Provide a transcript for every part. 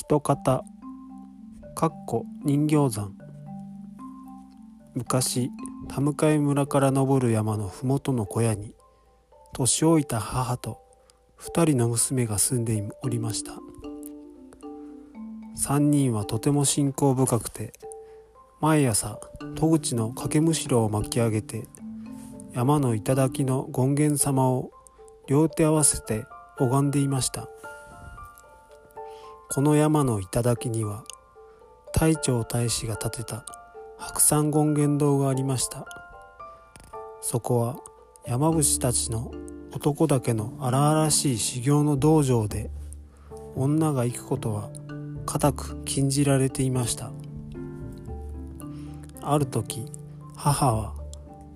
人方かっこ人形山。昔田向村から登る山の麓の小屋に年老いた母と2人の娘が住んでおりました。3人はとても信仰深くて毎朝戸口の掛けむしろを巻き上げて山の頂の権現様を両手合わせて拝んでいました。この山の頂には太長大使が建てた白山権現堂がありました。そこは山伏たちの男だけの荒々しい修行の道場で女が行くことは固く禁じられていました。ある時母は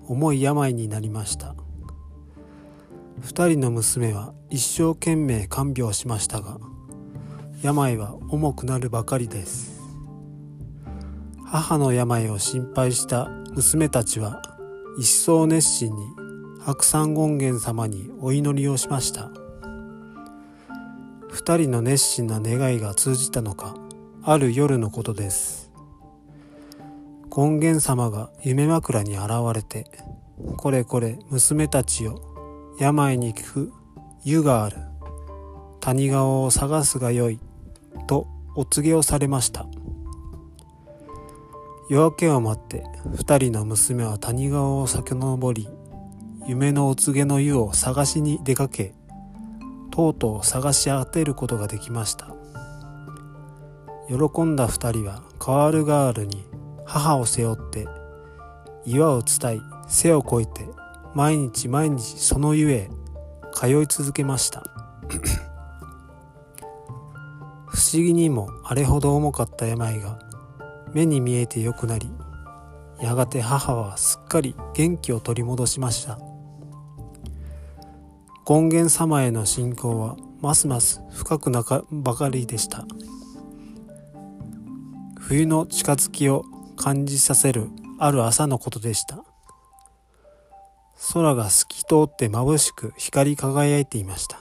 重い病になりました。二人の娘は一生懸命看病しましたが病は重くなるばかりです。母の病を心配した娘たちは一層熱心に白山権現様にお祈りをしました。二人の熱心な願いが通じたのかある夜のことです。権現様が夢枕に現れてこれこれ娘たちよ病に効く湯がある谷川を探すがよいとお告げをされました。夜明けを待って二人の娘は谷川を遡り夢のお告げの湯を探しに出かけとうとう探し当てることができました。喜んだ二人はカールガールに母を背負って岩を伝い背を越えて毎日毎日その湯へ通い続けました。不思議にもあれほど重かった病が目に見えてよくなりやがて母はすっかり元気を取り戻しました。権現様への信仰はますます深くなかばかりでした。冬の近づきを感じさせるある朝のことでした。空が透き通って眩しく光り輝いていました。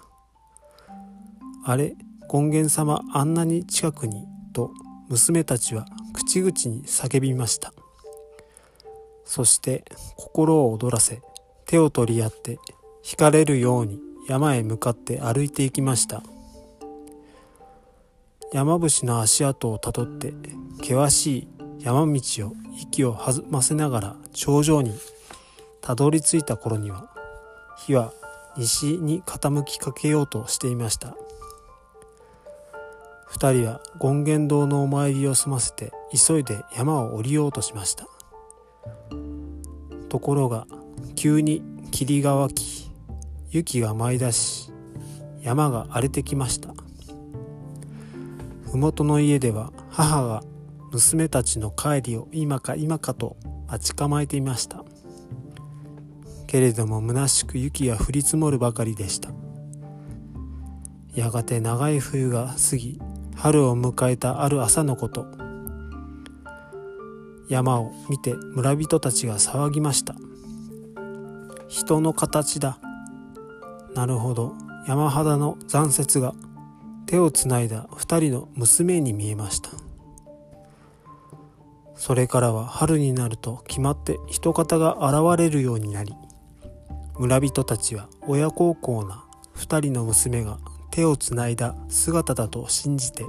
あれ権現様あんなに近くにと娘たちは口々に叫びました。そして心を躍らせ手を取り合って惹かれるように山へ向かって歩いていきました。山伏の足跡をたどって険しい山道を息を弾ませながら頂上にたどり着いた頃には火は西に傾きかけようとしていました。二人は権現堂のお参りを済ませて急いで山を降りようとしました。ところが急に霧が湧き雪が舞い出し山が荒れてきました。麓の家では母が娘たちの帰りを今か今かと待ち構えていました。けれども虚しく雪が降り積もるばかりでした。やがて長い冬が過ぎ春を迎えたある朝のこと。山を見て村人たちが騒ぎました。人の形だ。なるほど。山肌の残雪が。手をつないだ二人の娘に見えました。それからは春になると決まって人型が現れるようになり村人たちは親孝行な二人の娘が手をつないだ姿だと信じて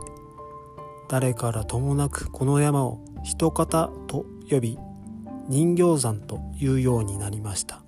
誰からともなくこの山を一方と呼び人形山というようになりました。